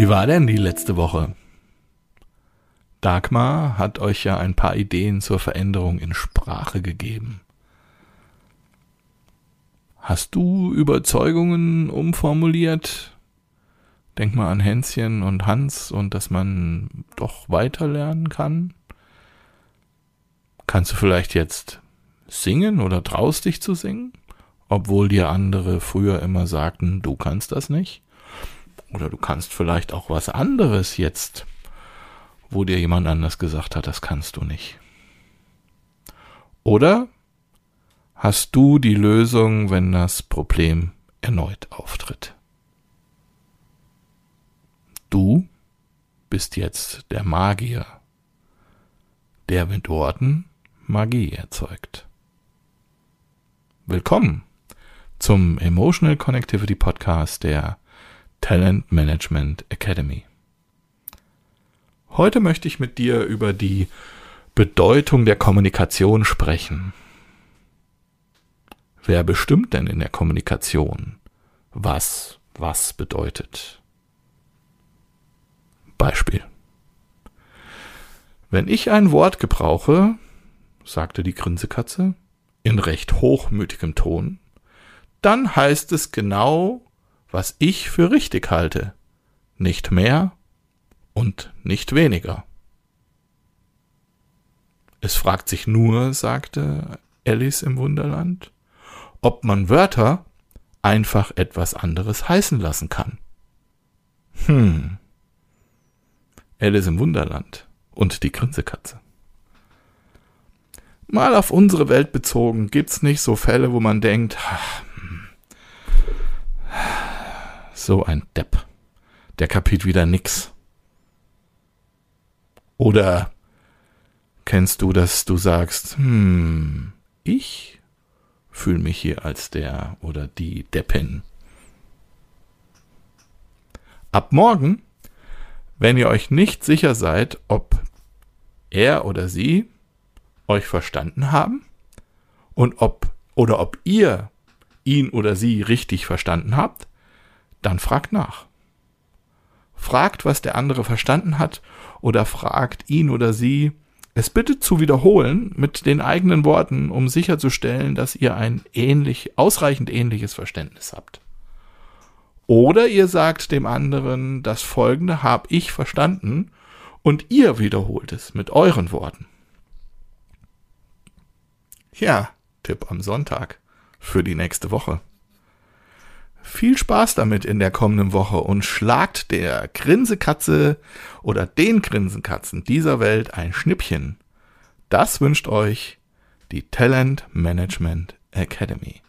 Wie war denn die letzte Woche? Dagmar hat euch ja ein paar Ideen zur Veränderung in Sprache gegeben. Hast du Überzeugungen umformuliert? Denk mal an Hänschen und Hans und dass man doch weiterlernen kann. Kannst du vielleicht jetzt singen oder traust dich zu singen? Obwohl dir andere früher immer sagten, du kannst das nicht? Oder du kannst vielleicht auch was anderes jetzt, wo dir jemand anders gesagt hat, das kannst du nicht. Oder hast du die Lösung, wenn das Problem erneut auftritt? Du bist jetzt der Magier, der mit Worten Magie erzeugt. Willkommen zum Emotional Connectivity Podcast der Talent Management Academy. Heute möchte ich mit dir über die Bedeutung der Kommunikation sprechen. Wer bestimmt denn in der Kommunikation, was was bedeutet? Beispiel. Wenn ich ein Wort gebrauche, sagte die Grinsekatze, in recht hochmütigem Ton, dann heißt es genau, was ich für richtig halte, nicht mehr und nicht weniger. Es fragt sich nur, sagte Alice im Wunderland, ob man Wörter einfach etwas anderes heißen lassen kann. Hm. Alice im Wunderland und die Grinsekatze. Mal auf unsere Welt bezogen, gibt's nicht so Fälle, wo man denkt, hm, so ein Depp. Der kapiert wieder nix. Oder kennst du, dass du sagst, hm, ich fühle mich hier als der oder die Deppin. Ab morgen, wenn ihr euch nicht sicher seid, ob er oder sie euch verstanden haben und ob oder ob ihr ihn oder sie richtig verstanden habt, dann fragt nach. Fragt, was der andere verstanden hat oder fragt ihn oder sie, es bitte zu wiederholen mit den eigenen Worten, um sicherzustellen, dass ihr ein ähnlich, ausreichend ähnliches Verständnis habt. Oder ihr sagt dem anderen, das folgende habe ich verstanden und ihr wiederholt es mit euren Worten. Ja, Tipp am Sonntag für die nächste Woche. Viel Spaß damit in der kommenden Woche und schlagt der Grinsekatze oder den Grinsenkatzen dieser Welt ein Schnippchen. Das wünscht euch die Talent Management Academy.